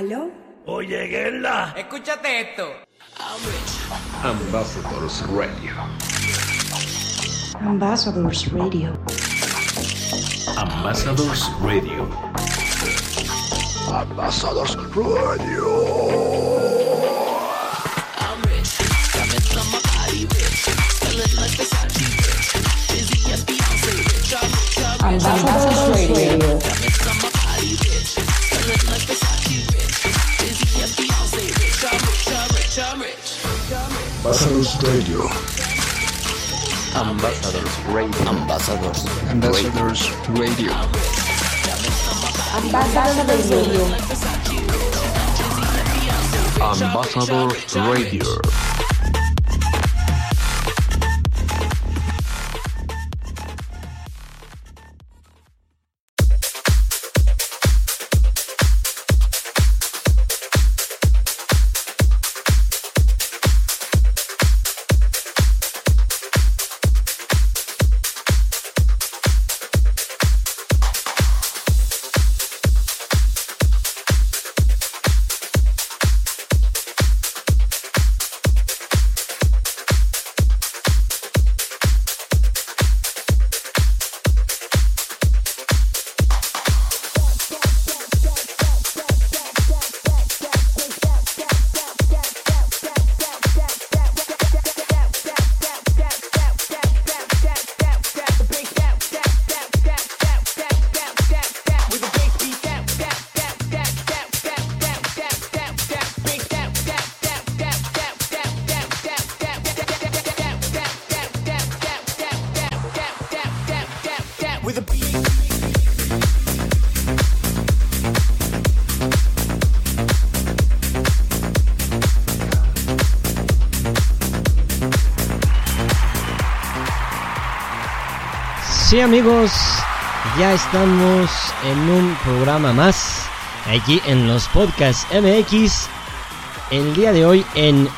¿Aló? Oye, Gerla. Escúchate esto. Ambassadors Radio. Ambassadors Radio. Ambassadors Radio. Ambassadors Radio. Ambassadors Radio. Ambassadors Radio. Ambassadors Radio. Ambassadors Ambassadors Radio. Ambassadors Radio. Ambassadors Radio. Amigos, ya estamos en un programa más aquí en los podcasts MX. El día de hoy en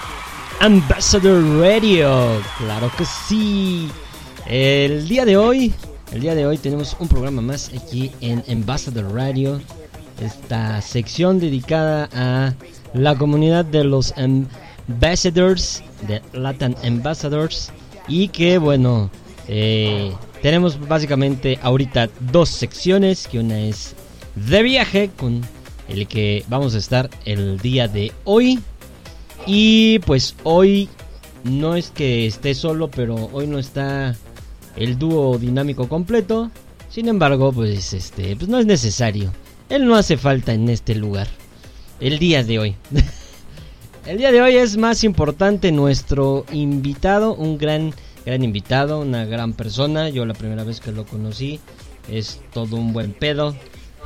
Ambassador Radio. Claro que sí. El día de hoy, el día de hoy tenemos un programa más aquí en Ambassador Radio. Esta sección dedicada a la comunidad de los ambassadors, de Latin Ambassadors. Y que bueno, eh, tenemos básicamente ahorita dos secciones, que una es de viaje con el que vamos a estar el día de hoy. Y pues hoy no es que esté solo, pero hoy no está el dúo dinámico completo. Sin embargo, pues este, pues no es necesario. Él no hace falta en este lugar. El día de hoy. el día de hoy es más importante nuestro invitado, un gran gran invitado, una gran persona. Yo la primera vez que lo conocí es todo un buen pedo.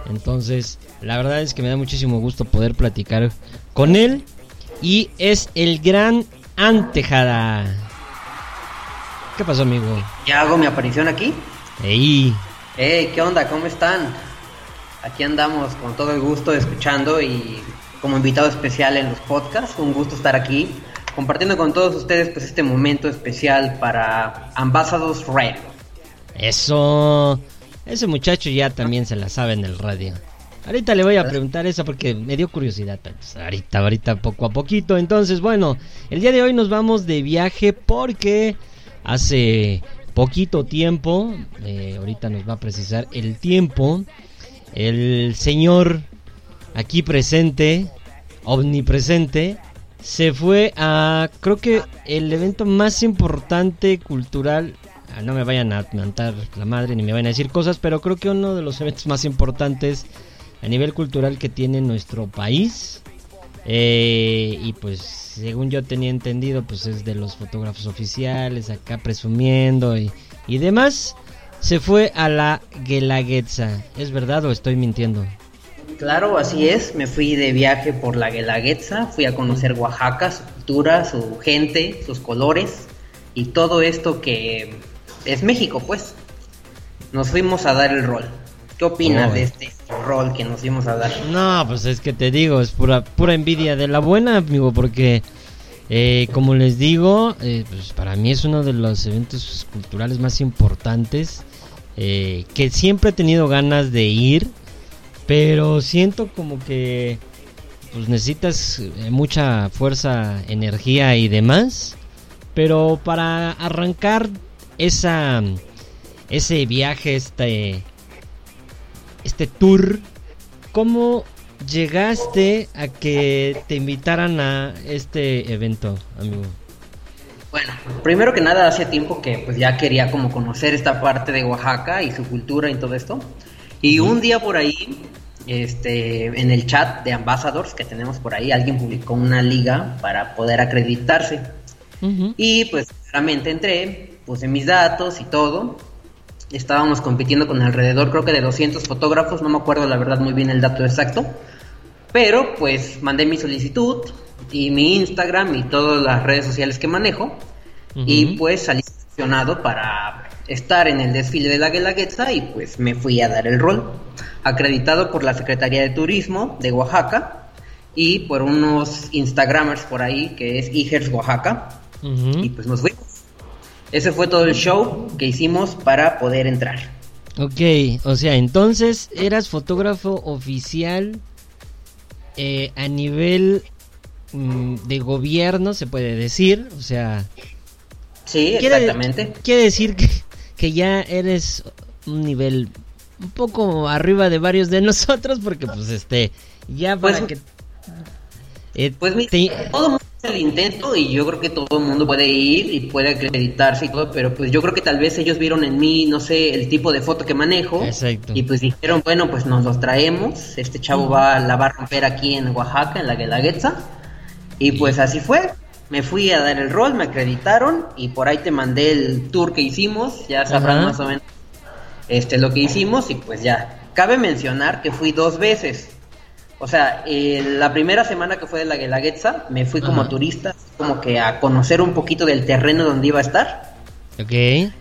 Entonces, la verdad es que me da muchísimo gusto poder platicar con él. Y es el gran Antejada. ¿Qué pasó, amigo? Ya hago mi aparición aquí. Ey, Hey, ¿qué onda? ¿Cómo están? Aquí andamos con todo el gusto escuchando y como invitado especial en los podcasts. Un gusto estar aquí compartiendo con todos ustedes pues este momento especial para Ambassadors Radio. eso. Ese muchacho ya también se la sabe en el radio. Ahorita le voy a preguntar eso porque me dio curiosidad. pues, ahorita, ahorita, poco a poquito. Entonces, bueno, el día de hoy nos vamos de viaje porque hace poquito tiempo, eh, ahorita nos va a precisar el tiempo, el señor aquí presente, omnipresente, se fue a, creo que el evento más importante cultural, ah, no me vayan a mentar la madre ni me vayan a decir cosas, pero creo que uno de los eventos más importantes a nivel cultural que tiene nuestro país. Eh, y pues según yo tenía entendido, pues es de los fotógrafos oficiales, acá presumiendo y, y demás. Se fue a la Guelaguetza. ¿Es verdad o estoy mintiendo? Claro, así es. Me fui de viaje por la Guelaguetza, fui a conocer Oaxaca, su cultura, su gente, sus colores y todo esto que es México, pues. Nos fuimos a dar el rol. ¿Qué opinas Oh. de este rol que nos fuimos a dar? No, pues es que te digo, es pura, pura envidia de la buena, amigo, porque eh, como les digo, eh, pues para mí es uno de los eventos culturales más importantes eh, que siempre he tenido ganas de ir, pero siento como que pues necesitas eh, mucha fuerza, energía y demás, pero para arrancar esa ese viaje, este este tour. ¿Cómo llegaste a que te invitaran a este evento, amigo? Bueno, primero que nada, hace tiempo que pues ya quería como conocer esta parte de Oaxaca y su cultura y todo esto. Y un día por ahí, este, en el chat de Ambassadors que tenemos por ahí, alguien publicó una liga para poder acreditarse. Y pues realmente entré, puse mis datos y todo. Estábamos compitiendo con alrededor, creo que de 200 fotógrafos, no me acuerdo la verdad muy bien el dato exacto. Pero pues mandé mi solicitud, y mi Instagram y todas las redes sociales que manejo. Y pues salí seleccionado para estar en el desfile de la Guelaguetza y pues me fui a dar el rol. Acreditado por la Secretaría de Turismo de Oaxaca y por unos Instagramers por ahí que es Igers Oaxaca. Y pues nos fuimos. Ese fue todo el show que hicimos para poder entrar. Ok, o sea, entonces eras fotógrafo oficial eh, a nivel Mm, de gobierno, se puede decir, o sea... Sí, exactamente. Quiere decir que, que ya eres un nivel un poco arriba de varios de nosotros, porque pues este, ya para pues, que... Eh, pues todo mundo hace el intento y yo creo que todo el mundo puede ir y puede acreditarse y todo, pero pues yo creo que tal vez ellos vieron en mí, no sé, el tipo de foto que manejo. Exacto. Y pues dijeron, bueno, pues nos los traemos, este chavo va, la va a romper aquí en Oaxaca, en la Guelaguetza y pues así fue. Me fui a dar el rol, me acreditaron y por ahí te mandé el tour que hicimos, ya sabrán más o menos este lo que hicimos y pues ya. Cabe mencionar que fui dos veces. O sea, la primera semana que fue de la Guelaguetza, me fui como turista, como que a conocer un poquito del terreno donde iba a estar. Ok.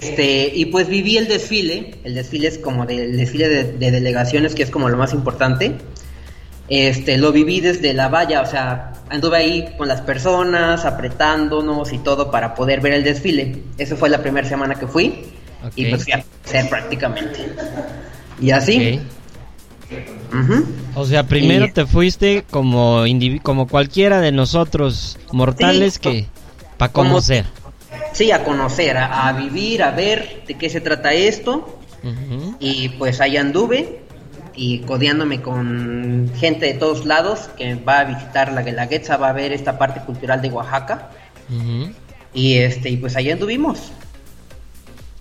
Este, y pues viví el desfile. El desfile es como el desfile de, delegaciones, que es como lo más importante. Este, lo viví desde la valla, o sea, anduve ahí con las personas, apretándonos y todo para poder ver el desfile. Esa fue la primera semana que fui y pues fui a hacer prácticamente. Y así. O sea, primero te fuiste como como cualquiera de nosotros mortales que para conocer. Sí, a conocer, a, vivir, a ver de qué se trata esto. Y pues ahí anduve y codeándome con gente de todos lados que va a visitar la Guelaguetza, va a ver esta parte cultural de Oaxaca. Y este, y pues ahí anduvimos.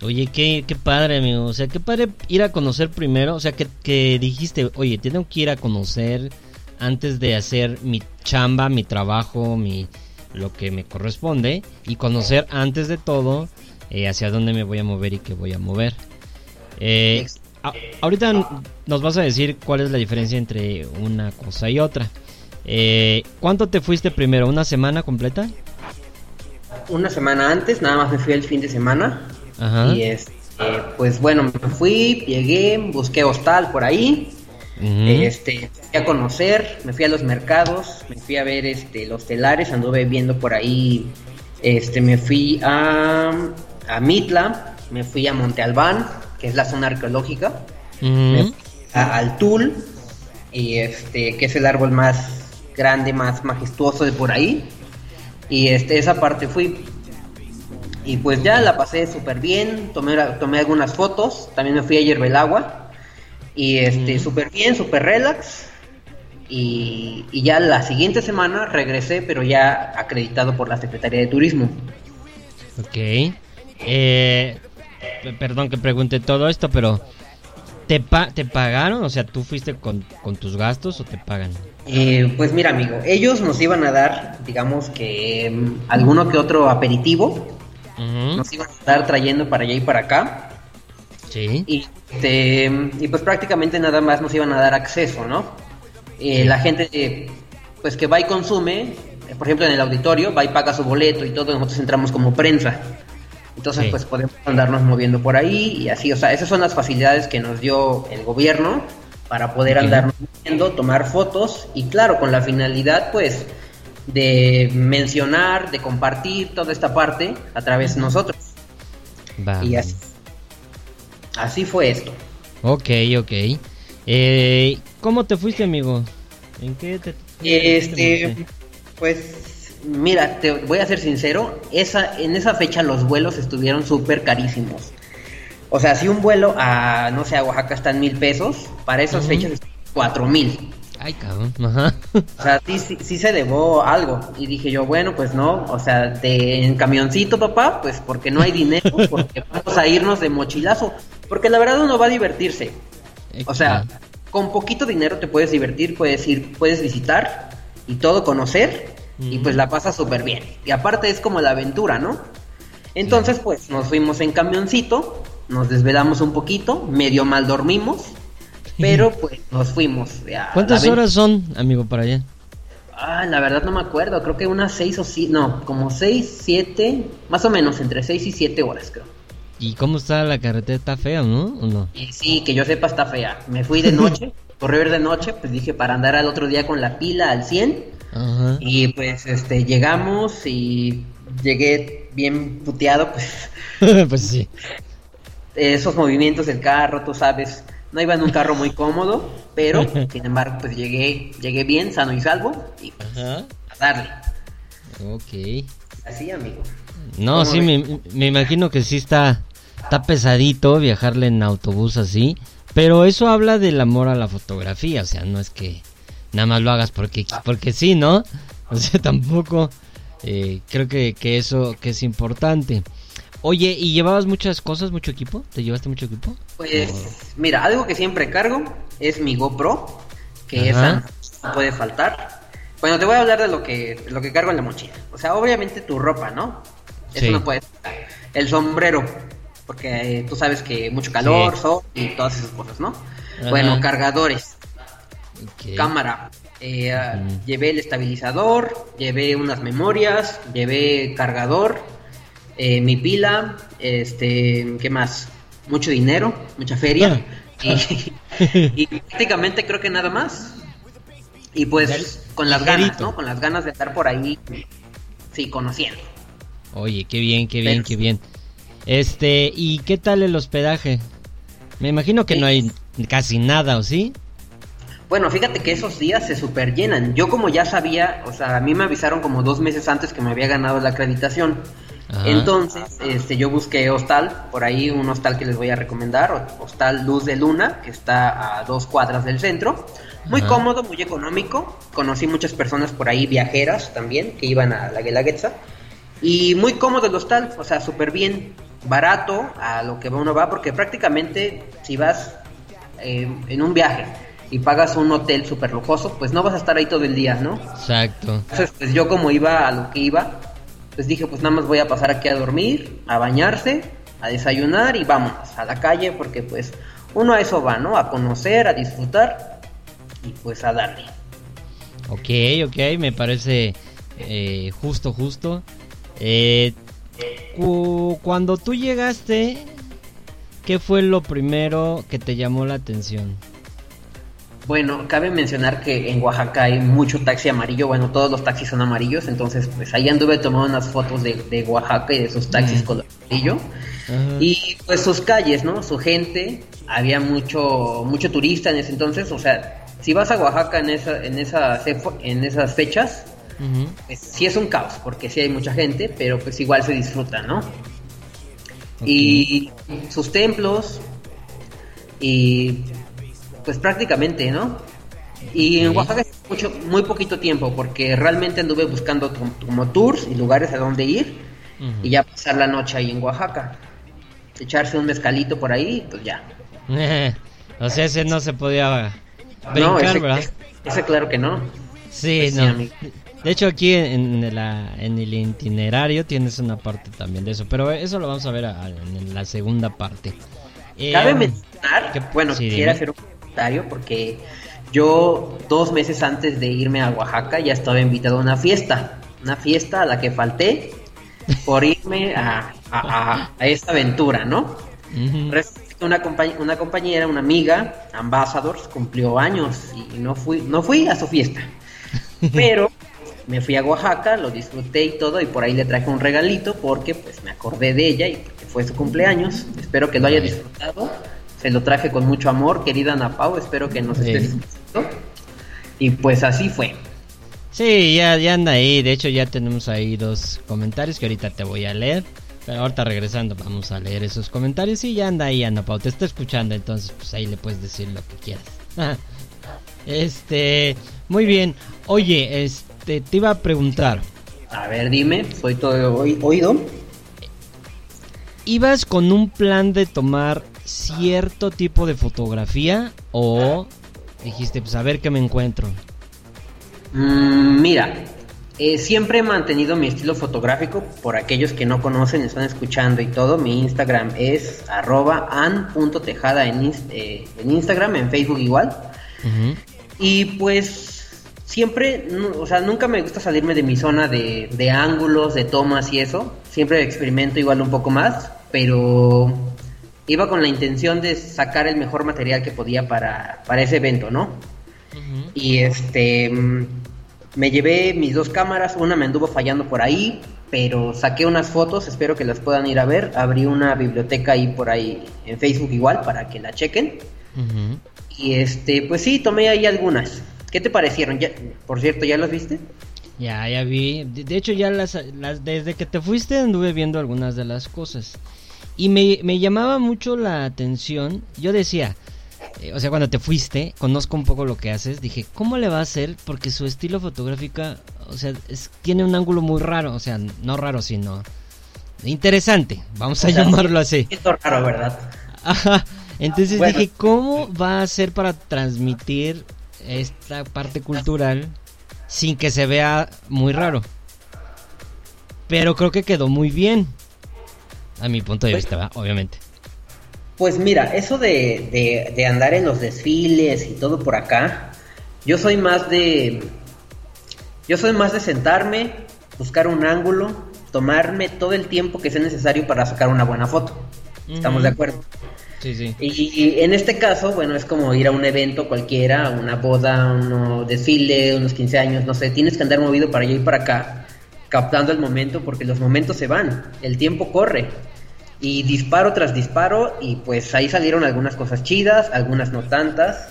Oye, qué, qué padre, amigo. O sea, qué padre ir a conocer primero. O sea, que, que dijiste, oye, tengo que ir a conocer antes de hacer mi chamba, mi trabajo, mi lo que me corresponde. Y conocer antes de todo eh, hacia dónde me voy a mover y qué voy a mover. Eh, ahorita nos vas a decir cuál es la diferencia entre una cosa y otra. Eh, ¿Cuánto te fuiste primero? ¿Una semana completa? Una semana antes, nada más me fui el fin de semana. Ajá. Y este, pues bueno, me fui, llegué, busqué hostal por ahí. Este, fui a conocer, me fui a los mercados, me fui a ver este los telares, anduve viendo por ahí, este, me fui a, a Mitla, me fui a Monte Albán, que es la zona arqueológica, al Tul, y este, que es el árbol más grande, más majestuoso de por ahí. Y este, esa parte fui. Y pues ya la pasé súper bien, tomé, tomé algunas fotos, también me fui a agua Y este, súper bien, súper relax. Y, y, ya la siguiente semana regresé, pero ya acreditado por la Secretaría de Turismo. Ok. Eh, perdón que pregunte todo esto, pero ¿te, te pagaron? O sea, ¿tú fuiste con, tus gastos o te pagan? Eh, pues mira, amigo, ellos nos iban a dar, digamos que mm, alguno que otro aperitivo. Nos iban a estar trayendo para allá y para acá. Sí. Y, este, y pues prácticamente nada más nos iban a dar acceso, ¿no? Eh, la gente eh, pues que va y consume, por ejemplo en el auditorio, va y paga su boleto y todo, nosotros entramos como prensa. Entonces, pues podemos andarnos moviendo por ahí y así, o sea, esas son las facilidades que nos dio el gobierno para poder andarnos moviendo, tomar fotos y claro, con la finalidad, pues, de mencionar, de compartir toda esta parte a través de nosotros. Y así, así fue esto. Ok, ok. Eh, ¿Cómo te fuiste, amigo? ¿En qué te... Este, pues Mira, te voy a ser sincero, esa, en esa fecha los vuelos estuvieron súper carísimos. O sea, si un vuelo a, no sé, a Oaxaca está en mil pesos, para esas Ujú. fechas es cuatro mil. Ay, cabrón. Ajá. O sea, sí, sí, sí se elevó algo. Y dije yo, bueno, pues no, o sea, de, en camioncito, papá, pues porque no hay dinero, porque vamos a irnos de mochilazo. Porque la verdad uno va a divertirse. O sea, con poquito dinero te puedes divertir, puedes ir, puedes visitar y todo conocer y pues la pasas súper bien. Y aparte es como la aventura, ¿no? Entonces pues nos fuimos en camioncito, nos desvelamos un poquito, medio mal dormimos, pero pues nos fuimos. ¿Cuántas horas son, amigo, para allá? Ah, la verdad no me acuerdo, creo que unas seis o siete, no, como seis, siete, más o menos entre seis y siete horas creo. ¿Y cómo está la carretera? ¿Está fea, no? ¿O no? Y sí, que yo sepa está fea. Me fui de noche, correr de noche, pues dije para andar al otro día con la pila al 100. Ajá. Y pues este llegamos y llegué bien puteado, pues pues sí. esos movimientos del carro, tú sabes, no iba en un carro muy cómodo, pero sin embargo pues llegué, llegué bien, sano y salvo y pues, Ajá. a darle. Ok. Así, amigo. No, ¿Cómo sí, me, me imagino que sí está, está pesadito viajarle en autobús así. Pero eso habla del amor a la fotografía. O sea, no es que nada más lo hagas porque, porque sí, ¿no? O sea, tampoco eh, creo que, que eso que es importante. Oye, ¿y llevabas muchas cosas, mucho equipo? ¿Te llevaste mucho equipo? Pues mira, algo que siempre cargo es mi GoPro, que Ajá. esa no puede faltar. Bueno, te voy a hablar de lo que de lo que cargo en la mochila. O sea, obviamente tu ropa, ¿no? Eso Sí. no puede faltar. El sombrero, porque eh, tú sabes que mucho calor, Sí. sol y todas esas cosas, ¿no? Ajá. Bueno, cargadores, Cámara. eh, ah. Llevé el estabilizador, llevé unas memorias, llevé cargador, eh, mi pila, este, ¿qué más? Mucho dinero, mucha feria. y, y prácticamente creo que nada más. Y pues con las ganas. ¿no? Con las ganas de estar por ahí, sí, conociendo. Oye, qué bien, qué bien, Pero- qué bien. Este, ¿y qué tal el hospedaje? Me imagino que no hay casi nada, ¿o sí? Bueno, fíjate que esos días se super llenan. Yo como ya sabía, o sea, a mí me avisaron como dos meses antes que me había ganado la acreditación. Ajá. Entonces, este, yo busqué hostal, por ahí un hostal que les voy a recomendar, hostal Luz de Luna, que está a dos cuadras del centro. Muy Ajá. cómodo, muy económico. Conocí muchas personas por ahí, viajeras también, que iban a la Guelaguetza. Y muy cómodo el hostal, o sea, súper bien, barato a lo que uno va, porque prácticamente si vas eh, en un viaje y pagas un hotel súper lujoso, pues no vas a estar ahí todo el día, ¿no? Exacto. Entonces, pues yo como iba a lo que iba, pues dije, pues nada más voy a pasar aquí a dormir, a bañarse, a desayunar y vámonos a la calle, porque pues uno a eso va, ¿no? A conocer, a disfrutar y pues a darle. Ok, ok, me parece eh, justo, justo. Eh, cu- cuando tú llegaste, ¿qué fue lo primero que te llamó la atención? Bueno, cabe mencionar que en Oaxaca hay mucho taxi amarillo, bueno, todos los taxis son amarillos, entonces pues ahí anduve tomando unas fotos de, de Oaxaca y de sus taxis Mm. color amarillo. Ajá. Y pues sus calles, ¿no? Su gente, había mucho mucho turista en ese entonces, o sea, si vas a Oaxaca en esa en esas en esas fechas, pues sí es un caos, porque sí hay mucha gente, pero pues igual se disfruta, ¿no? Y sus templos y pues prácticamente, ¿no? Y en. Oaxaca mucho, muy poquito tiempo, porque realmente anduve buscando como, tours y lugares a donde ir y ya pasar la noche ahí en Oaxaca. Echarse un mezcalito por ahí, pues ya. o sea, ese no se podía no, brincar, ese, ¿verdad? ese- claro que no. Sí, Pues no. De hecho, aquí en, en la- en el itinerario tienes una parte también de eso, pero eso lo vamos a ver a- en la segunda parte. Eh, Cabe mencionar, ¿qué- bueno, sí, quisiera hacer un porque yo dos meses antes de irme a Oaxaca ya estaba invitado a una fiesta, una fiesta a la que falté por irme a, a, esta aventura, ¿no? Que Una, compañ- una compañera, una amiga, Ambassadors, cumplió años y no fui, no fui a su fiesta. Pero me fui a Oaxaca, lo disfruté y todo, y por ahí le traje un regalito porque pues me acordé de ella y porque fue su cumpleaños. Espero que lo haya disfrutado. Se lo traje con mucho amor, querida Ana Pau, espero que nos estés Sí. escuchando. Y pues así fue. Sí, ya, ya anda ahí. De hecho, ya tenemos ahí dos comentarios que ahorita te voy a leer. Pero ahorita regresando vamos a leer esos comentarios y ya anda ahí Ana Pau, te está escuchando, entonces pues ahí le puedes decir lo que quieras. este, muy bien. Oye, este te iba a preguntar. A ver, dime, soy todo oído. ¿Ibas con un plan de tomar cierto tipo de fotografía o dijiste, pues a ver qué me encuentro? Mm, mira, eh, siempre he mantenido mi estilo fotográfico. Por aquellos que no conocen, están escuchando y todo, mi Instagram es arroba an.tejada en, eh, en Instagram, en Facebook igual. Y pues siempre, o sea, nunca me gusta salirme de mi zona de, de ángulos, de tomas y eso. Siempre experimento igual un poco más, pero iba con la intención de sacar el mejor material que podía para, para ese evento, ¿no? Y este mm, me llevé mis dos cámaras, una me anduvo fallando por ahí, pero saqué unas fotos, espero que las puedan ir a ver. Abrí una biblioteca ahí por ahí en Facebook igual para que la chequen. Y este, pues sí, tomé ahí algunas. ¿Qué te parecieron? Ya, por cierto, ¿ya las viste? Ya, ya vi. De, hecho, ya las, las, desde que te fuiste anduve viendo algunas de las cosas. Y me, me llamaba mucho la atención. Yo decía, eh, o sea, cuando te fuiste, conozco un poco lo que haces, dije, ¿cómo le va a hacer? Porque su estilo fotográfico, o sea, tiene un ángulo muy raro, o sea, no raro, sino interesante, vamos a llamarlo así. Es raro, ¿verdad? Ajá. Entonces dije, ¿cómo va a hacer para transmitir esta parte cultural sin que se vea muy raro? Pero creo que quedó muy bien. A mi punto de pues vista, obviamente. Pues mira, eso de, de, andar en los desfiles y todo por acá, yo soy más de. Yo soy más de sentarme, buscar un ángulo, tomarme todo el tiempo que sea necesario para sacar una buena foto. ¿Estamos de acuerdo? Sí, sí. Y, en este caso, bueno, es como ir a un evento cualquiera, una boda, un desfile, unos 15 años, no sé, tienes que andar movido para allá y para acá, captando el momento, porque los momentos se van, el tiempo corre. Y disparo tras disparo, y pues ahí salieron algunas cosas chidas, algunas no tantas.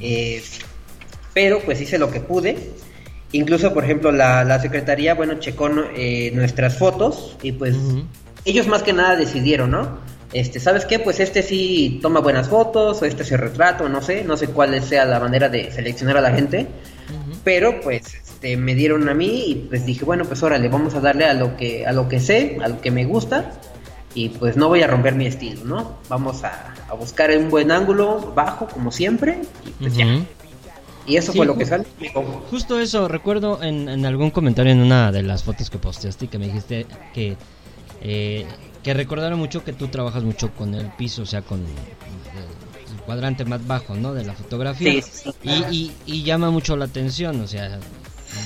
Eh, pero pues hice lo que pude. Incluso, por ejemplo, la, secretaría, bueno, checó eh, nuestras fotos y pues ellos más que nada decidieron, ¿no? Este, ¿sabes qué? Pues este sí toma buenas fotos, o este se retrato, no sé, no sé cuál sea la manera de seleccionar a la gente, pero pues este, me dieron a mí y pues dije, bueno, pues órale, vamos a darle a lo que, a lo que sé, a lo que me gusta y pues no voy a romper mi estilo, ¿no? Vamos a, buscar un buen ángulo bajo como siempre y pues ya. Y eso fue lo que salió. Justo eso, recuerdo en, algún comentario en una de las fotos que posteaste que me dijiste que eh, que recordaron mucho que tú trabajas mucho con el piso, o sea, con el, cuadrante más bajo, ¿no? De la fotografía. Y, y, llama mucho la atención, o sea,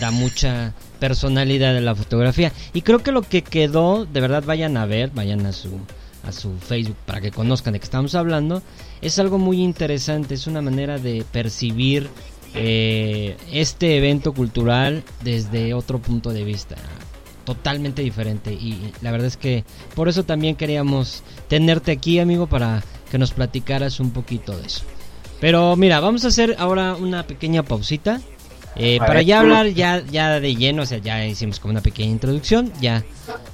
da mucha personalidad de la fotografía. Y creo que lo que quedó, de verdad vayan a ver, vayan a su a su Facebook para que conozcan de qué estamos hablando, es algo muy interesante, es una manera de percibir eh, este evento cultural desde otro punto de vista totalmente diferente. Y la verdad es que por eso también queríamos tenerte aquí amigo para que nos platicaras un poquito de eso. Pero mira vamos a hacer ahora una pequeña pausita eh, para ya hablar ya, ya de lleno, o sea, ya hicimos como una pequeña introducción, ya.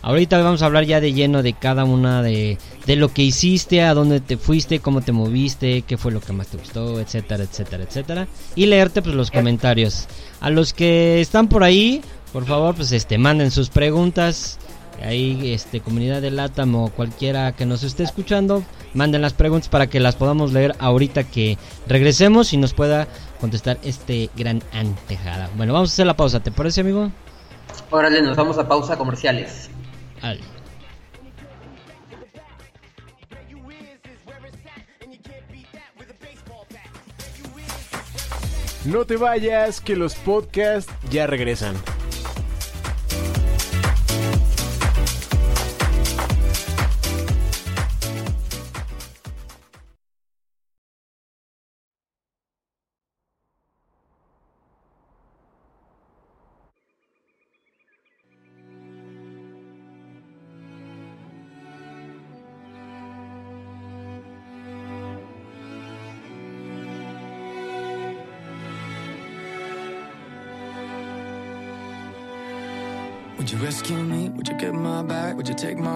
Ahorita vamos a hablar ya de lleno de cada una de, de lo que hiciste, a dónde te fuiste, cómo te moviste, qué fue lo que más te gustó, etcétera, etcétera, etcétera. Y leerte pues los comentarios. A los que están por ahí, por favor, pues este manden sus preguntas. Ahí, este, comunidad de LATAM o cualquiera que nos esté escuchando, manden las preguntas para que las podamos leer ahorita que regresemos y nos pueda contestar este gran antejada. Bueno, vamos a hacer la pausa, ¿te parece, amigo? Órale, nos vamos a pausa comerciales. No te vayas, que los podcasts ya regresan.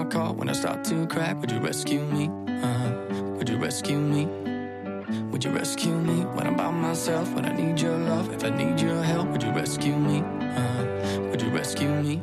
My call when I start to crack? Would you rescue me? Uh-huh. Would you rescue me? Would you rescue me when I'm by myself? When I need your love, if I need your help, would you rescue me? Uh-huh. Would you rescue me?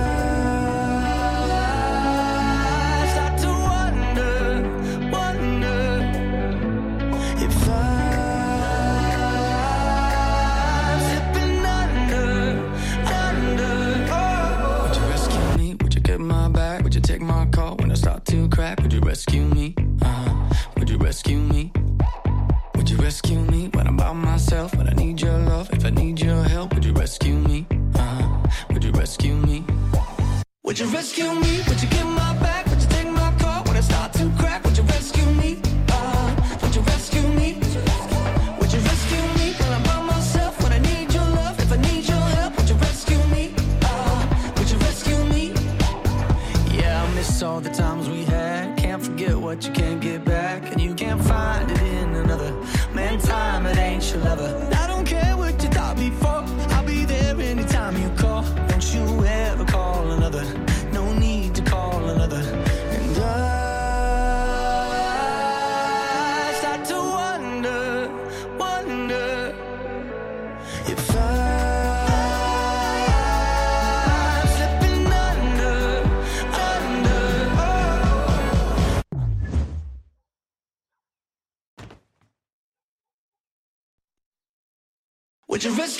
rescue me? Would you rescue me? Would you get my back? Would you take my call when I start to crack? Would you rescue me? Uh, would you rescue me? Would you rescue me when I'm by myself? When I need your love, if I need your help, would you rescue me? Uh, would you rescue me? Yeah, I miss all the times we had. Can't forget what you can't get back, and you can't find it in another. Man, time it ain't your lover.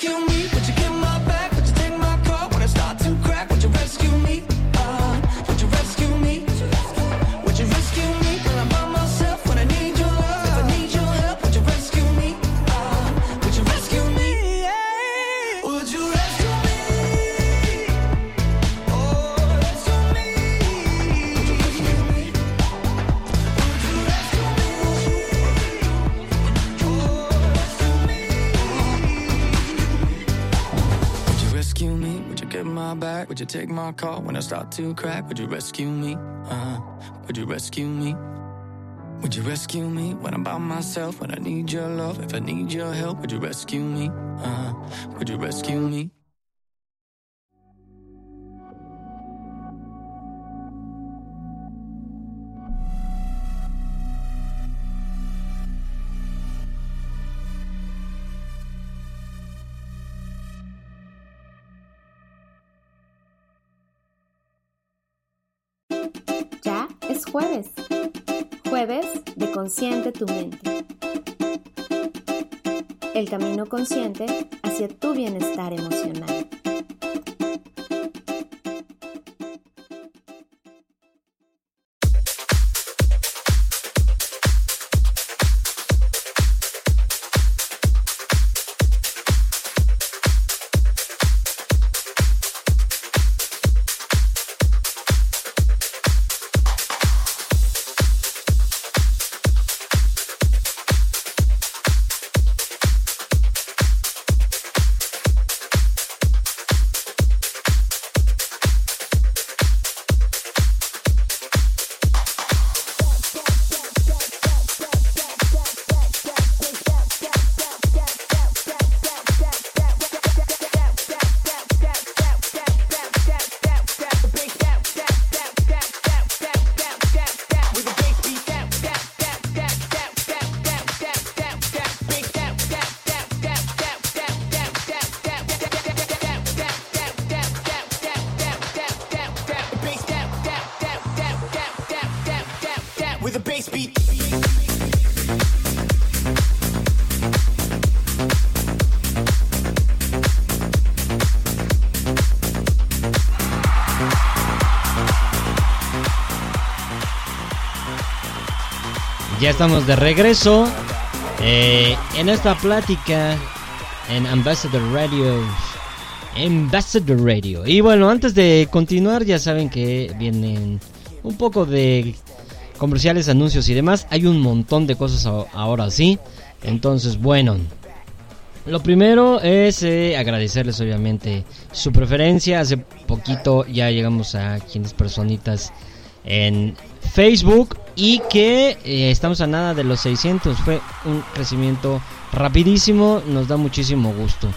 kill me. Take my call when I start to crack? Would you rescue me? Uh, would you rescue me? Would you rescue me when I'm by myself? When I need your love, if I need your help, would you rescue me? Uh, would you rescue me? Jueves. Jueves de Consciente tu mente. El camino consciente hacia tu bienestar emocional. Estamos de regreso eh, en esta plática en Ambassador Radio. Ambassador Radio. Y bueno, antes de continuar, ya saben que vienen un poco de comerciales, anuncios y demás. Hay un montón de cosas ahora sí. Entonces, bueno. lo primero es eh, agradecerles obviamente su preferencia. Hace poquito ya llegamos a 500 personitas en Facebook y que eh, estamos a nada de los 600. Fue un crecimiento rapidísimo, nos da muchísimo gusto.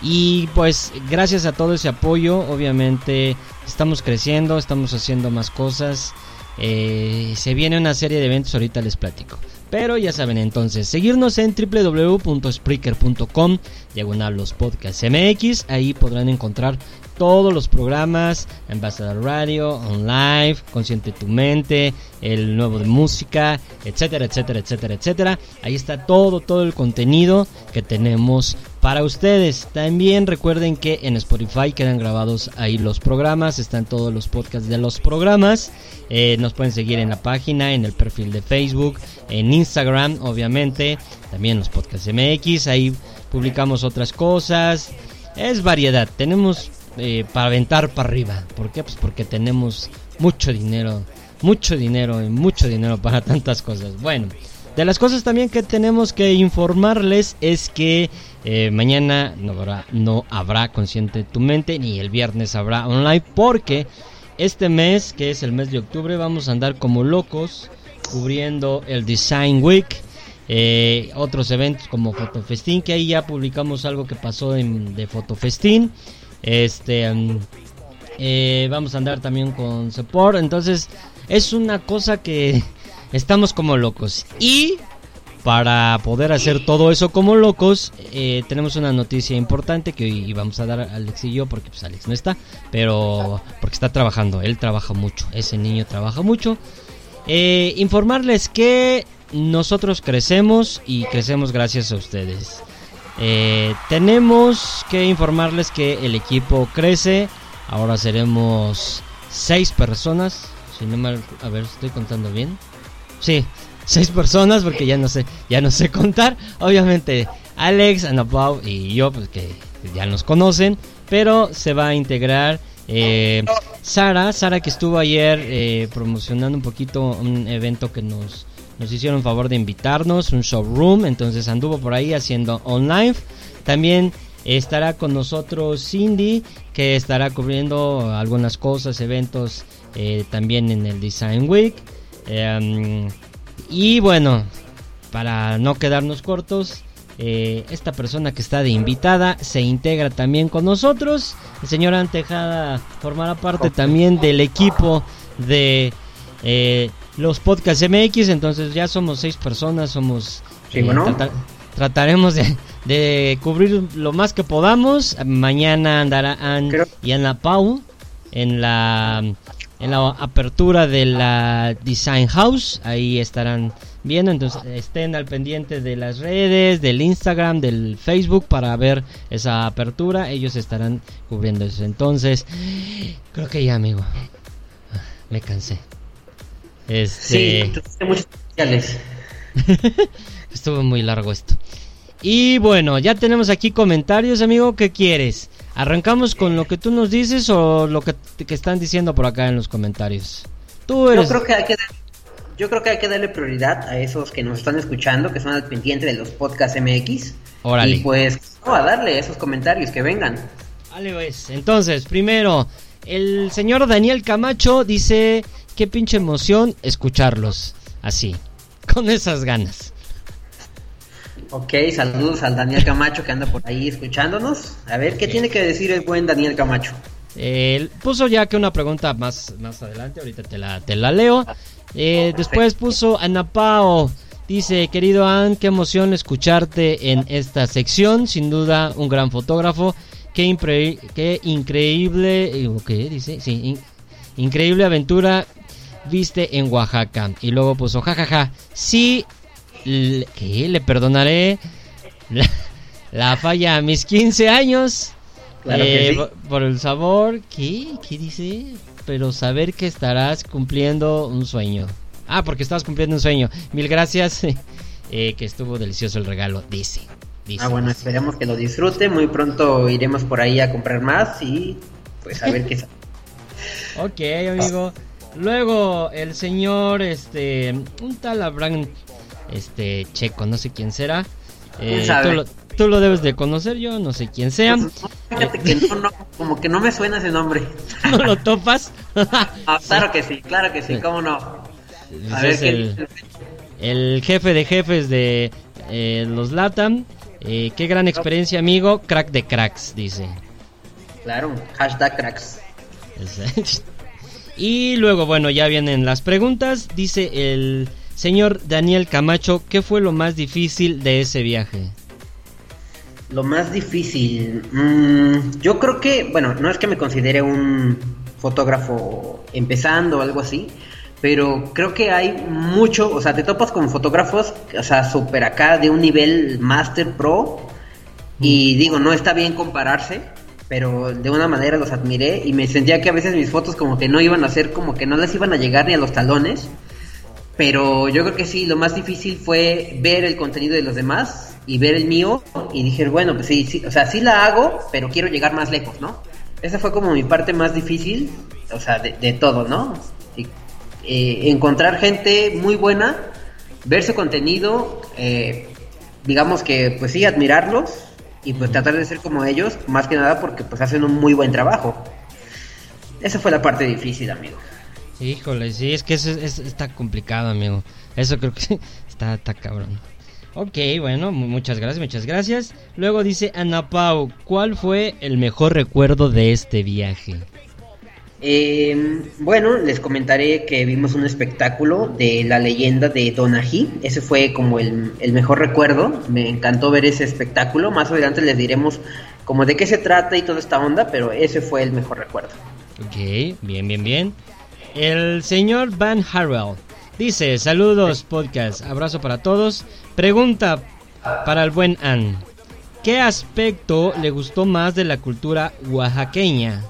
Y pues gracias a todo ese apoyo, obviamente estamos creciendo, estamos haciendo más cosas. Eh, se viene una serie de eventos, ahorita les platico. Pero ya saben entonces, seguirnos en www.spreaker.com, diagonal los podcasts MX, ahí podrán encontrar todos los programas, Ambassador Radio, On Live, Consciente tu Mente, el nuevo de música, etcétera, etcétera, etcétera, etcétera. Ahí está todo, todo el contenido que tenemos para ustedes. También recuerden que en Spotify quedan grabados ahí los programas, están todos los podcasts de los programas. Eh, nos pueden seguir en la página, en el perfil de Facebook, en Instagram, obviamente, también los podcasts MX, ahí publicamos otras cosas. Es variedad, tenemos eh, para aventar para arriba. ¿Por qué? Pues porque tenemos mucho dinero, mucho dinero y mucho dinero para tantas cosas. Bueno, de las cosas también que tenemos que informarles es que eh, mañana no habrá, no habrá Consciente tu mente ni el viernes habrá online porque este mes, que es el mes de octubre, vamos a andar como locos cubriendo el Design Week. Eh, otros eventos como Fotofestín, que ahí ya publicamos algo que pasó en, de Fotofestín. Este, mm, eh, vamos a andar también con support. Entonces, es una cosa que estamos como locos. Y para poder hacer todo eso como locos, eh, tenemos una noticia importante que hoy vamos a dar a Alex y yo, porque pues Alex no está, pero porque está trabajando. Él trabaja mucho, ese niño trabaja mucho. Eh, informarles que nosotros crecemos y crecemos gracias a ustedes. Eh, tenemos que informarles que el equipo crece. Ahora seremos seis personas. Si no mal, a ver, estoy contando bien. Sí, seis personas porque ya no sé, ya no sé contar. Obviamente Alex, Anapau y yo, pues que ya nos conocen, pero se va a integrar eh, Sara, Sara que estuvo ayer eh, promocionando un poquito un evento que nos nos hicieron favor de invitarnos, un showroom, entonces anduvo por ahí haciendo online. También estará con nosotros Cindy, que estará cubriendo algunas cosas, eventos eh, también en el Design Week. Em, y bueno, para no quedarnos cortos, eh, esta persona que está de invitada se integra también con nosotros. El señor Antejada formará parte también del equipo de eh, los podcasts MX, entonces ya somos seis personas, somos... Sí, bueno. trata- trataremos de, de cubrir lo más que podamos. Mañana andará Ann Creo- y Ana Pau en la, en la apertura de la Design House. Ahí estarán viendo, entonces estén al pendiente de las redes, del Instagram, del Facebook para ver esa apertura. Ellos estarán cubriendo eso. Entonces, creo que ya, amigo. Me cansé. Este... Sí, muchos especiales. Estuvo muy largo esto. Y bueno, ya tenemos aquí comentarios, amigo. ¿Qué quieres? ¿Arrancamos con lo que tú nos dices o lo que, que están diciendo por acá en los comentarios? Tú Yo eres. creo que hay que yo creo que hay que darle prioridad a esos que nos están escuchando, que son al pendiente de los podcasts MX. Órale. Y pues, no, a darle esos comentarios que vengan. Vale, pues. Entonces, primero, el señor Daniel Camacho dice: Qué pinche emoción escucharlos. Así, con esas ganas. Ok, saludos al Daniel Camacho que anda por ahí escuchándonos. A ver, ¿qué tiene que decir el buen Daniel Camacho? Eh, puso ya que una pregunta más, más adelante, ahorita te la, te la leo. Eh, después puso Anapao. Dice, querido Ann, qué emoción escucharte en esta sección. Sin duda, un gran fotógrafo. Qué, impre- qué increíble. eh, ¿Qué dice? Sí, in- increíble aventura viste en Oaxaca. Y luego puso, jajaja. Sí, le, ¿qué? le perdonaré la, la falla a mis 15 años. Claro que Eh, sí. por, el sabor, ¿qué? ¿Qué dice? Pero saber que estarás cumpliendo un sueño. Ah, porque estabas cumpliendo un sueño. Mil gracias. eh, que estuvo delicioso el regalo, dice. dice Ah, bueno, dice. esperemos que lo disfrute. Muy pronto iremos por ahí a comprar más y pues a ver qué sale. Ok, amigo. Luego, el señor, este, un tal Abraham, este, checo, no sé quién será. Eh, tú, lo, tú lo debes de conocer, yo no sé quién sea. Fíjate que no, no, como que no me suena ese nombre. ¿No lo topas? Ah, claro que sí, claro que sí, cómo no. A Pues ver es qué el, el jefe de jefes de eh, los LATAM. Eh, qué gran experiencia, amigo. Crack de cracks, dice. Claro, hashtag cracks. Y luego, bueno, ya vienen las preguntas. Dice el señor Daniel Camacho, ¿qué fue lo más difícil de ese viaje? Lo más difícil. mm, yo creo que, bueno, no es que me considere un fotógrafo empezando o algo así, pero creo que hay mucho, o sea, te topas con fotógrafos, o sea, super acá de un nivel master pro, y digo, no está bien compararse, pero de una manera los admiré y me sentía que a veces mis fotos como que no iban a ser, como que no les iban a llegar ni a los talones. Pero yo creo que sí, lo más difícil fue ver el contenido de los demás y ver el mío y dije, bueno, pues sí, o sea, sí la hago, pero quiero llegar más lejos, ¿no? Esa fue como mi parte más difícil, o sea, de, de todo, ¿no? Y, eh, encontrar gente muy buena, ver su contenido, eh, digamos que, pues sí, admirarlos y pues tratar de ser como ellos, más que nada porque pues hacen un muy buen trabajo. Esa fue la parte difícil, amigo. Híjole, sí, es que eso es- es- está complicado, amigo. Eso creo que está, está cabrón. Ok, bueno, mu- muchas gracias, muchas gracias. Luego dice Ana Pau, ¿cuál fue el mejor recuerdo de este viaje? Eh, bueno, les comentaré que vimos un espectáculo de la leyenda de Donají. Ese fue como el, el mejor recuerdo. Me encantó ver ese espectáculo. Más adelante les diremos como de qué se trata y toda esta onda, pero ese fue el mejor recuerdo. Ok, bien, bien, bien. El señor Van Harwell dice, saludos podcast, abrazo para todos. Pregunta para el buen Ann, ¿qué aspecto le gustó más de la cultura oaxaqueña?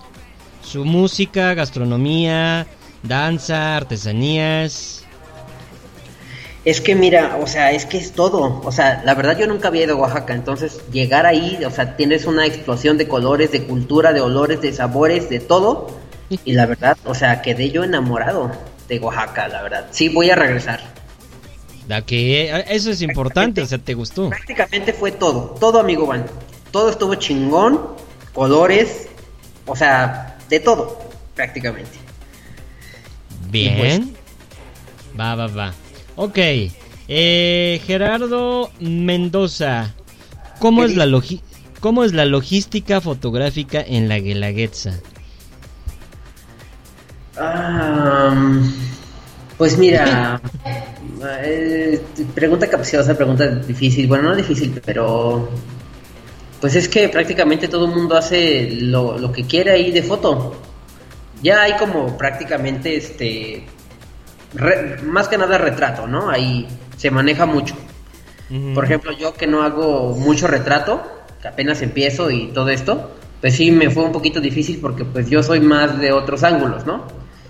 Su música, gastronomía, danza, artesanías. Es que mira, o sea, es que es todo. O sea, la verdad yo nunca había ido a Oaxaca, entonces llegar ahí, o sea, tienes una explosión de colores, de cultura, de olores, de sabores, de todo. Y la verdad, o sea, quedé yo enamorado de Oaxaca, la verdad. Sí, voy a regresar. Da que eso es importante, o sea, ¿te gustó? Prácticamente fue todo, todo amigo Van. Todo estuvo chingón, colores, o sea, de todo, prácticamente. Bien. Va, va, va. Ok. Eh, Gerardo Mendoza. ¿Cómo es, la logi- ¿Cómo es la logística fotográfica en la Guelaguetza? Ah, pues mira, eh, pregunta capciosa, pregunta difícil. Bueno, no difícil, pero pues es que prácticamente todo el mundo hace lo, lo que quiere ahí de foto. Ya hay como prácticamente este, re- más que nada retrato, ¿no? Ahí se maneja mucho. Por ejemplo, yo que no hago mucho retrato, que apenas empiezo y todo esto, pues sí me fue un poquito difícil porque pues yo soy más de otros ángulos, ¿no?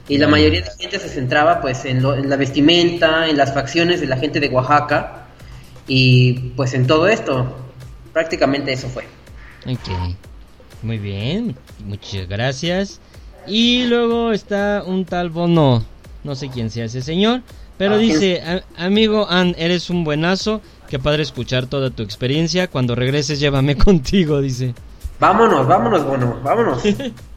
Y la mayoría de la gente se centraba pues en, lo- en la vestimenta, en las facciones de la gente de Oaxaca y pues en todo esto. Prácticamente eso fue. Ok. Muy bien. Muchas gracias. Y luego está un tal Bono. No sé quién sea ese señor. Pero Ah, dice, "A- amigo Ann, eres un buenazo. Qué padre escuchar toda tu experiencia. Cuando regreses, llévame contigo, dice. Vámonos, vámonos, bueno, vámonos.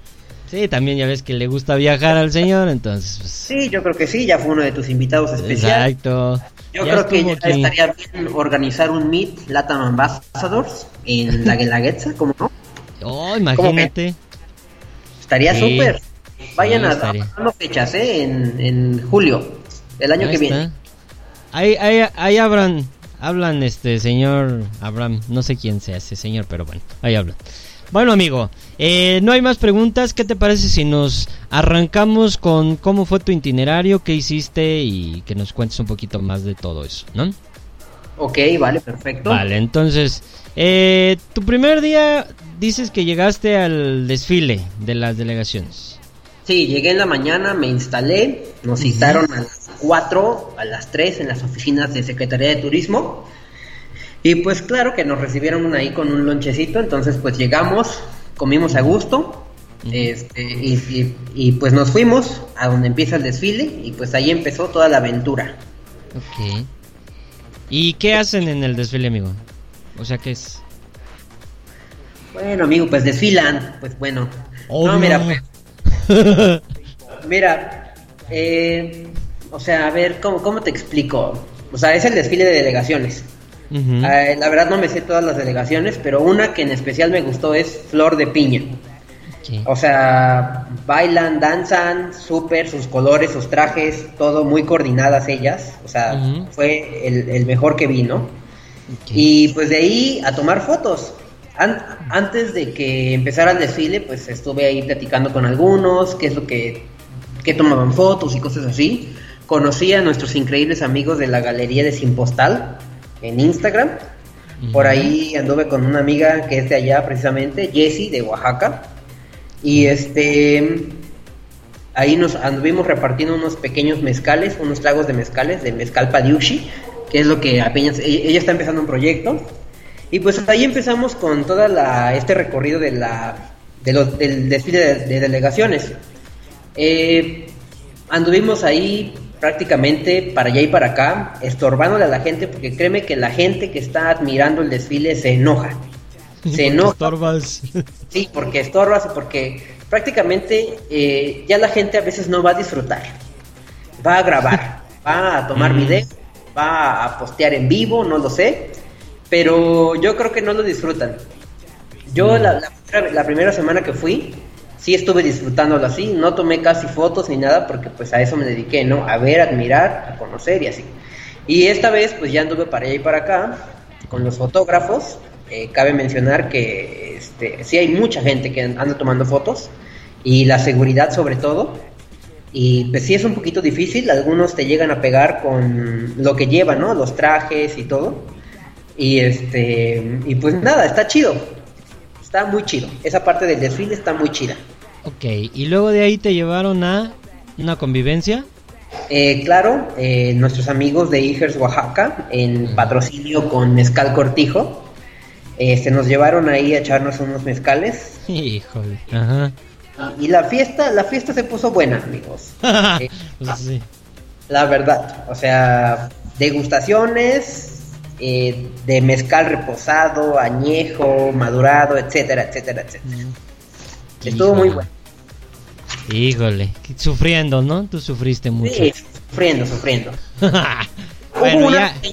Sí, también ya ves que le gusta viajar al señor, entonces pues, Sí, yo creo que sí, ya fue uno de tus invitados especiales. Exacto. Yo Ya creo que ya aquí. estaría bien organizar un meet Latam Ambassadors en la Guelaguetza, ¿cómo no? Oh, imagínate. Estaría Sí. súper. Vayan Sí, a dando fechas, ¿eh? En, en julio del año Ahí que está. viene. Ahí, ahí, ahí hablan, hablan este señor Abraham, no sé quién sea ese señor, pero bueno, ahí hablan. Bueno amigo, eh, no hay más preguntas, ¿qué te parece si nos arrancamos con cómo fue tu itinerario, qué hiciste y que nos cuentes un poquito más de todo eso, ¿no? Ok, vale, perfecto. Vale, entonces, eh, tu primer día dices que llegaste al desfile de las delegaciones. Sí, llegué en la mañana, me instalé, nos citaron a las 4, a las 3 en las oficinas de Secretaría de Turismo. Y pues claro que nos recibieron ahí con un lonchecito, entonces pues llegamos, comimos a gusto, este, y, y- y, pues nos fuimos a donde empieza el desfile y pues ahí empezó toda la aventura. Ok. ¿Y qué hacen en el desfile, amigo? O sea, ¿qué es? Bueno, amigo, pues desfilan. Pues bueno. Obvio. No, mira, pues, mira, eh, o sea, a ver, ¿cómo, ¿cómo te explico? O sea, es el desfile de delegaciones. Eh, la verdad no me sé todas las delegaciones, pero una que en especial me gustó es Flor de Piña. O sea, bailan, danzan, súper, sus colores, sus trajes, todo muy coordinadas ellas. O sea, fue el, el mejor que vi, ¿no? Ok. Y pues de ahí a tomar fotos. An- antes de que empezara el desfile, pues estuve ahí platicando con algunos, qué es lo que, que tomaban fotos y cosas así. Conocí a nuestros increíbles amigos de la Galería de Sin Postal en Instagram. Por ahí anduve con una amiga que es de allá precisamente, Jessie de Oaxaca. Y este ahí nos anduvimos repartiendo unos pequeños mezcales, unos tragos de mezcales, de mezcal Padiushi, que es lo que apenas ella, ella está empezando un proyecto. Y pues ahí empezamos con toda la este recorrido de la de los- del desfile de, de delegaciones. Eh, anduvimos ahí prácticamente para allá y para acá, estorbándole a la gente, porque créeme que la gente que está admirando el desfile se enoja. Se enoja Estorbas. Sí, porque estorbas, porque prácticamente eh, ya la gente a veces no va a disfrutar. Va a grabar, va a tomar Mm. video, va a postear en vivo, no lo sé. Pero yo creo que no lo disfrutan. Yo Mm. la, la primera- la primera semana que fui, sí estuve disfrutándolo así. No tomé casi fotos ni nada porque pues a eso me dediqué, ¿no? A ver, admirar, a conocer y así. Y esta vez pues ya anduve para allá y para acá con los fotógrafos. Eh, cabe mencionar que este, sí hay mucha gente que anda tomando fotos y la seguridad sobre todo. Y pues sí es un poquito difícil, algunos te llegan a pegar con lo que llevan, ¿no? Los trajes y todo. Y este y pues nada, está chido. Está muy chido. Esa parte del desfile está muy chida. Ok, y luego de ahí te llevaron a una convivencia. Eh, claro, eh, nuestros amigos de Igers Oaxaca, en patrocinio con Mezcal Cortijo, eh, se nos llevaron ahí a echarnos unos mezcales. Híjole. Ajá. Y la fiesta, la fiesta se puso buena, amigos. Pues sí. la verdad, o sea, degustaciones eh, de mezcal reposado, añejo, madurado, etcétera, etcétera, etcétera. Estuvo muy bueno. Híjole, sufriendo, ¿no? Tú sufriste mucho. Sí, sufriendo, sufriendo. bueno, hubo una, ya.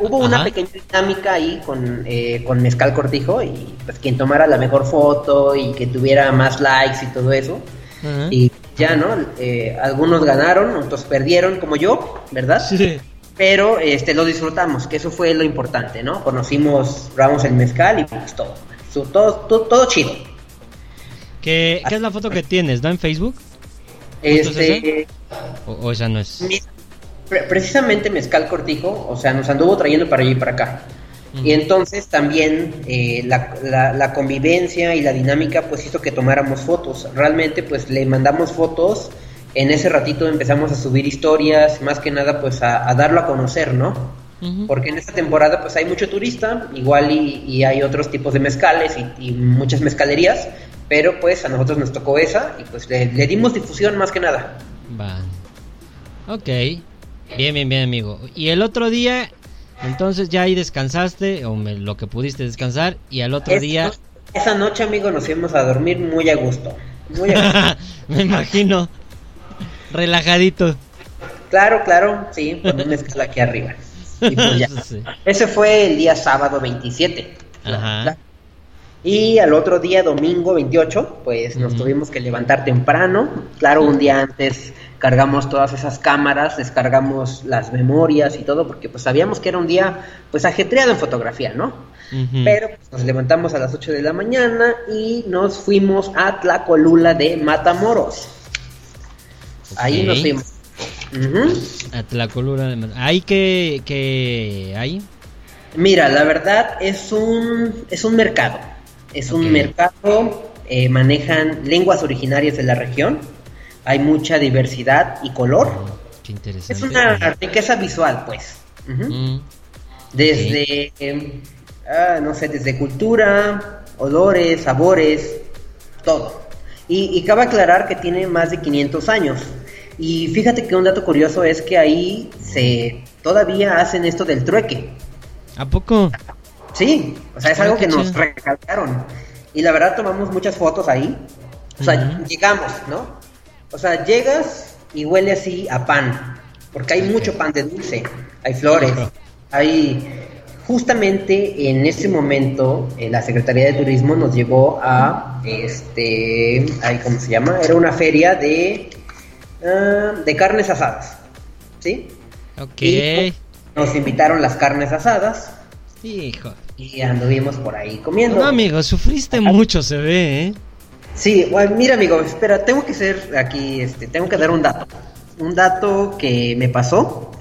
hubo una pequeña dinámica ahí con, eh, con Mezcal Cortijo y pues quien tomara la mejor foto y que tuviera más likes y todo eso. Ajá. Y ya, ¿no? Eh, algunos ganaron, otros perdieron como yo, ¿verdad? Sí. Pero este lo disfrutamos, que eso fue lo importante, ¿no? Conocimos, probamos el mezcal y pues todo. Todo, todo, todo chido. ¿Qué, qué es la foto que tienes? ¿No en Facebook? ¿Justo es Este, ¿O, o esa no es? Mi- precisamente Mezcal Cortijo, o sea, nos anduvo trayendo para allá y para acá. Y entonces también eh, la, la- la convivencia y la dinámica pues hizo que tomáramos fotos. Realmente pues le mandamos fotos, en ese ratito empezamos a subir historias, más que nada pues a, a darlo a conocer, ¿no? Porque en esta temporada pues hay mucho turista, igual y, y hay otros tipos de mezcales y, y muchas mezcalerías, pero pues a nosotros nos tocó esa y pues le, le dimos difusión más que nada. Va. Ok. Bien, bien, bien, amigo. Y el otro día, entonces ya ahí descansaste, o me- lo que pudiste descansar, y al otro día... Esa noche, amigo, nos fuimos a dormir muy a gusto. Muy a gusto. me imagino. Relajadito. claro, claro, sí, con un mezcal aquí arriba. Y pues ya. Sí. Ese fue el día sábado 27. Ajá. Y al otro día, domingo 28, pues nos tuvimos que levantar temprano. Claro, un día antes cargamos todas esas cámaras, descargamos las memorias y todo, porque pues sabíamos que era un día pues ajetreado en fotografía, ¿no? Pero pues, nos levantamos a las 8 de la mañana y nos fuimos a Tlacolula de Matamoros. Ahí nos fuimos. A Tlacolula de Man- ¿Ahí que, que hay? Mira, la verdad es un, es un mercado. Es un mercado, eh, manejan lenguas originarias de la región. Hay mucha diversidad y color. Qué interesante. Es una riqueza visual, pues. Mm, Desde, eh, ah, no sé, desde cultura, olores, sabores, todo. Y, y cabe aclarar que tiene más de 500 años. Y fíjate que un dato curioso es que ahí se todavía hacen esto del trueque. ¿A poco? Sí, o sea, es Ah, algo que nos recalcaron. Y la verdad tomamos muchas fotos ahí. O sea, llegamos, ¿no? O sea, llegas y huele así a pan, porque hay mucho pan de dulce, hay flores, hay... Justamente en ese momento eh, la Secretaría de Turismo nos llevó a, este, ay, ¿cómo se llama? Era una feria de, ah, de carnes asadas, ¿sí? Ok. Y nos invitaron las carnes asadas Hijo. Y anduvimos por ahí comiendo. No, amigo, sufriste mucho, se ve, ¿eh? Sí, bueno, mira amigo, espera, tengo que ser aquí, este, tengo que dar un dato. Un dato que me pasó,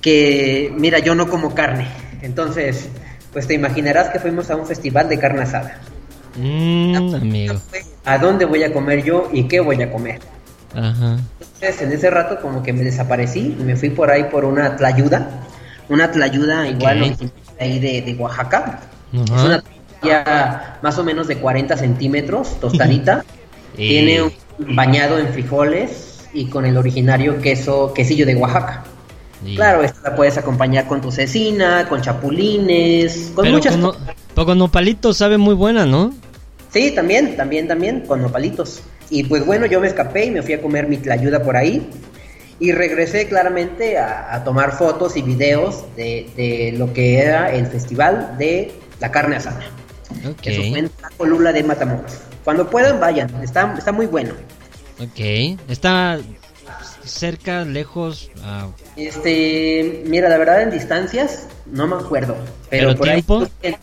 que mira, yo no como carne. Entonces, pues te imaginarás que fuimos a un festival de carne asada. Mmm, amigo. ¿A dónde voy a comer yo y qué voy a comer? Ajá. Entonces, en ese rato como que me desaparecí y me fui por ahí por una tlayuda. Una tlayuda igual. Ahí de, de Oaxaca. Es una tortilla más o menos de 40 centímetros, tostadita. Y- Tiene un bañado en frijoles y con el originario queso, quesillo de Oaxaca. y- Claro, esta la puedes acompañar con tu cecina, con chapulines, con Pero muchas con, no- cosas. pero con nopalitos sabe muy buena, ¿no? Sí, también, también, también, con nopalitos. Y pues bueno, yo me escapé y me fui a comer mi tlayuda por ahí. Y regresé claramente a, a tomar fotos y videos de, de lo que era el festival de la carne asada. Ok. Eso fue en Colula de Matamoros. Cuando puedan, vayan, está, está muy bueno. Ok. Está cerca, lejos. ah, Este, mira, la verdad en distancias no me acuerdo. Pero, ¿Pero por tiempo? ahí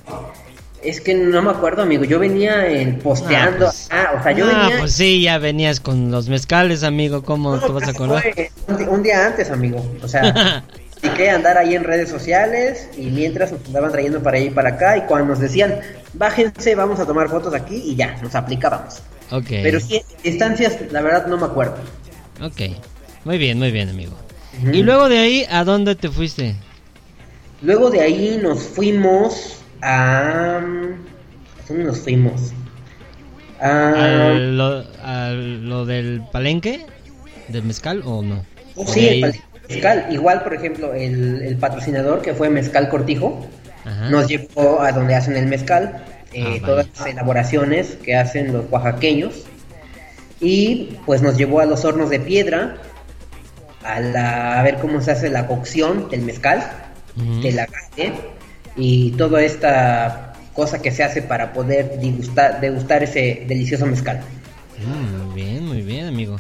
es que no me acuerdo, amigo. Yo venía en posteando. Ah, pues- ah, o sea, yo ah, venía. pues sí, ya venías con los mezcales, amigo. ¿Cómo No, te vas a acordar? fue un, día antes, amigo. O sea, y que andar ahí en redes sociales y mientras nos andaban trayendo para allá y para acá y cuando nos decían, bájense, vamos a tomar fotos aquí y ya, nos aplicábamos. ok. Pero sí, distancias, la verdad no me acuerdo. Ok. Muy bien, muy bien, amigo. Y luego de ahí, ¿a dónde te fuiste? Luego de ahí nos fuimos a... ¿a ¿Dónde nos fuimos? A... ¿A lo, a lo del palenque? ¿Del mezcal o no? Oh, ¿O sí, de el mezcal. Igual, por ejemplo, el, el patrocinador que fue Mezcal Cortijo Ajá. nos llevó a donde hacen el mezcal, eh, Ah, vale. todas las elaboraciones que hacen los oaxaqueños. Y pues nos llevó a los hornos de piedra, a, la- a ver cómo se hace la cocción del mezcal, Ujú. del agave y toda esta cosa que se hace para poder degustar, degustar ese delicioso mezcal. Mm, muy bien, muy bien, amigo.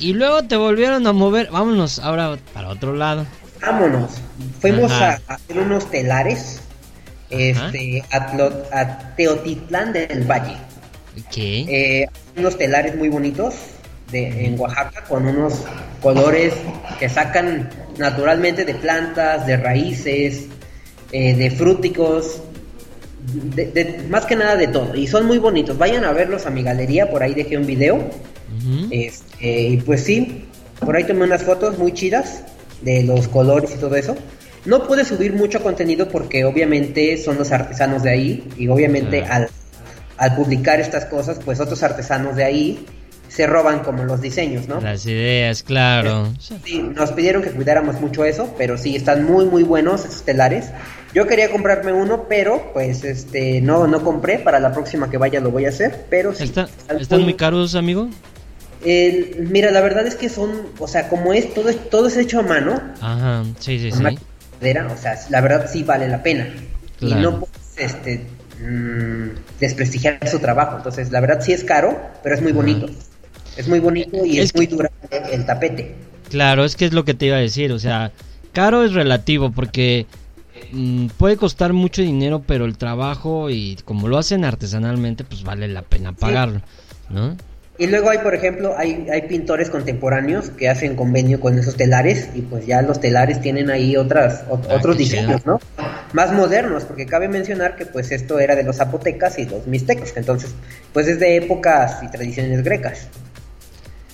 Y luego te volvieron a mover. Vámonos ahora para otro lado. Vámonos. Fuimos a, hacer unos telares este, a, a Teotitlán del Valle. Eh, unos telares muy bonitos de, en Oaxaca con unos colores que sacan naturalmente de plantas, de raíces, eh, de frúticos, de, de- más que nada de todo. Y son muy bonitos. Vayan a verlos a mi galería, por ahí dejé un video. Este, y pues sí, por ahí tomé unas fotos muy chidas de los colores y todo eso. No pude subir mucho contenido porque obviamente son los artesanos de ahí y obviamente al, al publicar estas cosas, pues otros artesanos de ahí se roban como los diseños, ¿no? Las ideas, claro. Sí, nos pidieron que cuidáramos mucho eso, pero sí, están muy muy buenos esos telares. Yo quería comprarme uno, pero pues este no no compré, para la próxima que vaya lo voy a hacer, pero sí. ¿Está- están ¿Están muy- caros, amigo? el- mira, la verdad es que son, o sea, como es todo, es todo es hecho a mano, Ajá, sí, sí, sí. madera, o sea, la verdad sí vale la pena. Claro. Y no puedes este, mm, desprestigiar su trabajo. Entonces, la verdad sí es caro, pero es muy Ajá. bonito. Es muy bonito y Es es, muy durable el tapete. Claro, es que es lo que te iba a decir, o sea, caro es relativo porque mm, puede costar mucho dinero, pero el trabajo y como lo hacen artesanalmente, pues vale la pena pagarlo, ¿no? Y luego hay, por ejemplo, hay, hay pintores contemporáneos que hacen convenio con esos telares y pues ya los telares tienen ahí otras, ot- Ah, otros diseños. ¿no? Más modernos, porque cabe mencionar que pues esto era de los zapotecas y los mixtecos, entonces pues es de épocas y tradiciones grecas.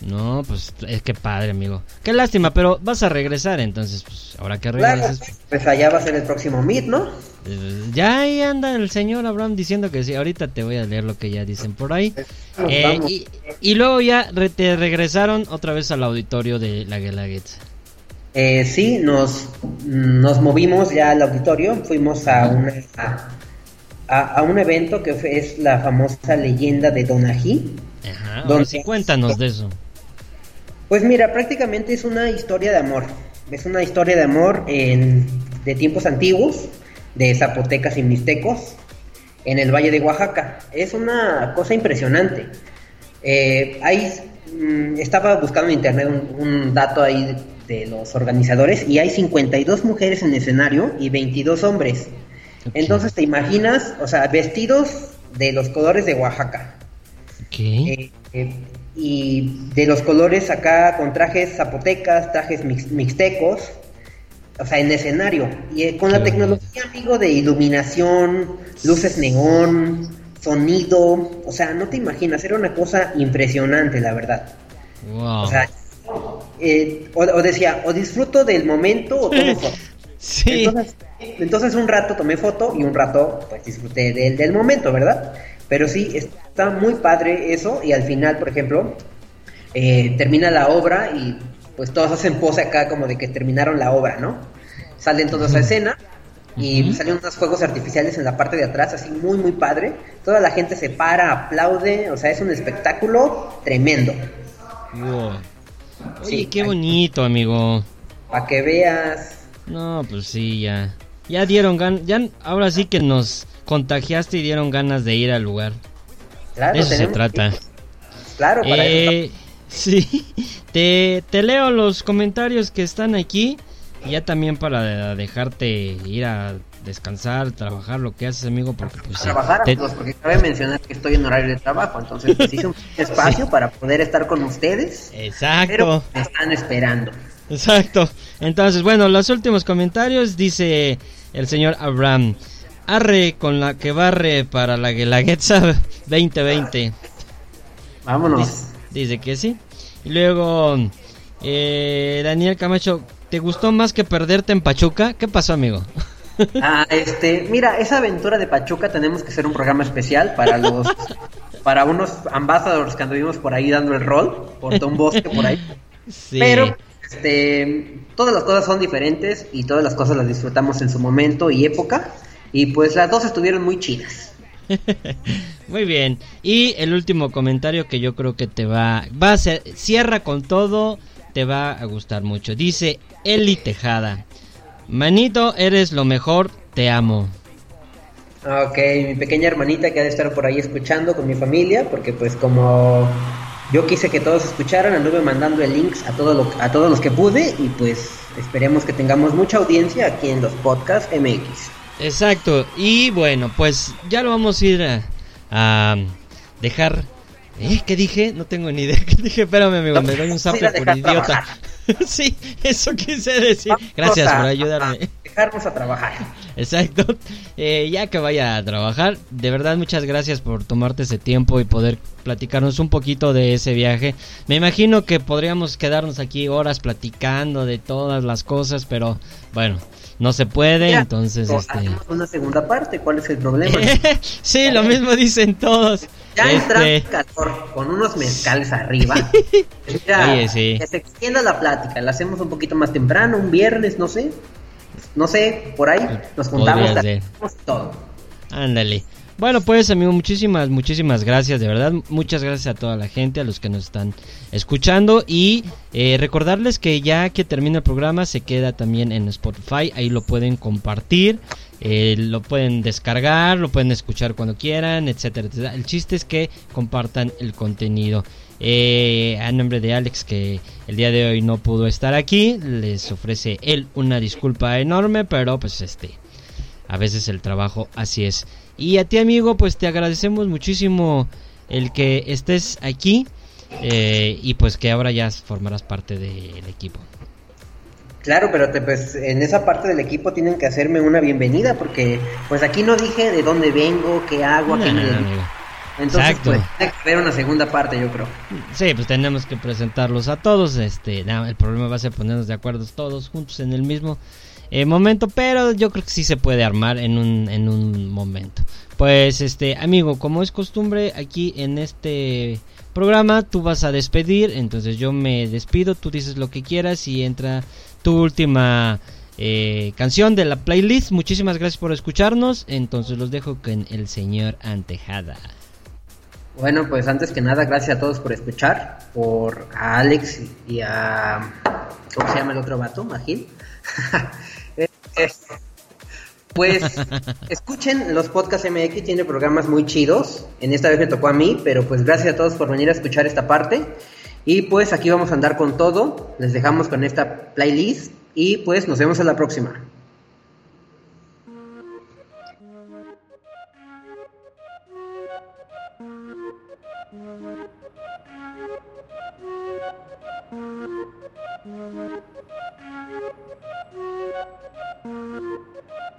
No, pues es que padre, amigo. Qué lástima, pero vas a regresar entonces, pues ahora que Claro, regreses. pues allá va a ser el próximo Meet, ¿no? eh, Ya ahí anda el señor Abraham diciendo que sí. Ahorita te voy a leer lo que ya dicen por ahí. Vamos, Eh, y, y luego ya re- te regresaron otra vez al auditorio de la Guelaguetza. Eh, sí, nos, nos movimos ya al auditorio, fuimos a, una, a, a un evento que fue- es la famosa leyenda de Donají. Ajá, Donde- sí, cuéntanos de eso. Pues mira, prácticamente es una historia de amor. Es una historia de amor en- de tiempos antiguos, de zapotecas y mixtecos, en el Valle de Oaxaca. Es una cosa impresionante. Eh, ahí mm, estaba buscando en internet un, un dato ahí de, de los organizadores y hay 52 mujeres en el escenario y 22 hombres. Entonces te imaginas, o sea, vestidos de los colores de Oaxaca. Ok. Eh, eh, y de los colores acá con trajes zapotecas, trajes mix- mixtecos, o sea, en escenario. Y eh, con la tecnología, amigo, de iluminación, luces neón, sonido, o sea, no te imaginas, era una cosa impresionante, la verdad. Wow. O sea, eh, o, o decía, o disfruto del momento o tomo foto. sí. Entonces, entonces un rato tomé foto y un rato pues disfruté del, del momento, ¿verdad? Pero sí, está muy padre eso y al final, por ejemplo, eh, termina la obra y pues todos hacen pose acá como de que terminaron la obra, ¿no? Salen todos a escena y salen unos fuegos artificiales en la parte de atrás, así muy, muy padre. Toda la gente se para, aplaude, o sea, es un espectáculo tremendo. Wow. Oye, Sí, qué bonito, amigo. Para que veas. No, pues sí, ya. Ya dieron ganas. Ya, ahora sí que nos contagiaste y dieron ganas de ir al lugar. Claro, De eso se trata. Claro, para eso Eh, sí, te, te leo los comentarios que están aquí. Y ya también para dejarte ir a descansar, trabajar lo que haces, amigo, porque pues trabajar, te- porque cabe mencionar que estoy en horario de trabajo, entonces pues, hice un espacio para poder estar con ustedes, Exacto. pero me están esperando. Exacto. Entonces, bueno, los últimos comentarios dice el señor Abraham. Arre con la que barre para la Guelaguetza 2020. Vámonos. Dice, dice que sí. Y luego, eh, Daniel Camacho, ¿te gustó más que perderte en Pachuca? ¿Qué pasó, amigo? Ah, este, mira, esa aventura de Pachuca tenemos que hacer un programa especial para los, para unos ambassadors que anduvimos por ahí dando el rol, por todo un bosque por ahí. Sí. Pero, este, todas las cosas son diferentes y todas las cosas las disfrutamos en su momento y época. Y pues las dos estuvieron muy chidas. Muy bien. Y el último comentario que yo creo que te va, va a ser, cierra con todo, te va a gustar mucho. Dice Eli Tejada. Manito, eres lo mejor, te amo. Ok, mi pequeña hermanita que ha de estar por ahí escuchando con mi familia, porque pues como yo quise que todos escucharan, anduve mandando el links a, todo lo, a todos los que pude y pues esperemos que tengamos mucha audiencia aquí en los podcasts MX. Exacto. Y bueno, pues ya lo vamos a ir a, a dejar. ¿Eh? ¿Qué dije? No tengo ni idea. ¿Qué dije? Espérame, amigo, No, me doy un sí, zape por idiota. sí, eso quise decir. Vamos Gracias a- por ayudarme. a dejarnos a trabajar. Exacto. Eh, ya que vaya a trabajar, de verdad muchas gracias por tomarte ese tiempo y poder platicarnos un poquito de ese viaje. Me imagino que podríamos quedarnos aquí horas platicando de todas las cosas, pero bueno, no se puede, entonces este hacemos una segunda parte, ¿cuál es el problema? Sí, lo mismo dicen todos. Ya Este, calor con unos mezcales arriba. Oye, sí. Que se extienda la plática, la hacemos un poquito más temprano, un viernes, no sé. No sé, por ahí nos juntamos, todo. Ándale. Bueno, pues amigo, muchísimas, muchísimas gracias, de verdad. Muchas gracias a toda la gente, a los que nos están escuchando. Y eh, recordarles que ya que termina el programa, se queda también en Spotify. Ahí lo pueden compartir, eh, lo pueden descargar, lo pueden escuchar cuando quieran, etcétera, etcétera. El chiste es que compartan el contenido. Eh, a nombre de Alex, que el día de hoy no pudo estar aquí, les ofrece él una disculpa enorme, pero pues este a veces el trabajo así es. Y a ti amigo, pues te agradecemos muchísimo el que estés aquí eh, y pues que ahora ya formarás parte del equipo. Claro, pero te- pues en esa parte del equipo tienen que hacerme una bienvenida porque pues aquí no dije de dónde vengo, qué hago, a qué me no. Entonces Exacto. pues tiene que haber una segunda parte, yo creo. Sí, pues tenemos que presentarlos a todos. Este, el problema va a ser ponernos de acuerdo todos juntos en el mismo. Eh, momento, pero yo creo que sí se puede armar en un, en un momento. Pues este, amigo, como es costumbre aquí en este programa, tú vas a despedir, entonces yo me despido, tú dices lo que quieras y entra tu última eh, canción de la playlist. Muchísimas gracias por escucharnos, entonces los dejo con el señor Antejada. Bueno, pues antes que nada, gracias a todos por escuchar, por a Alex y a... ¿Cómo se llama el otro vato? Magil. Pues escuchen los podcasts MX, tiene programas muy chidos. En esta vez me tocó a mí, pero pues gracias a todos por venir a escuchar esta parte. Y pues aquí vamos a andar con todo. Les dejamos con esta playlist y pues nos vemos en la próxima.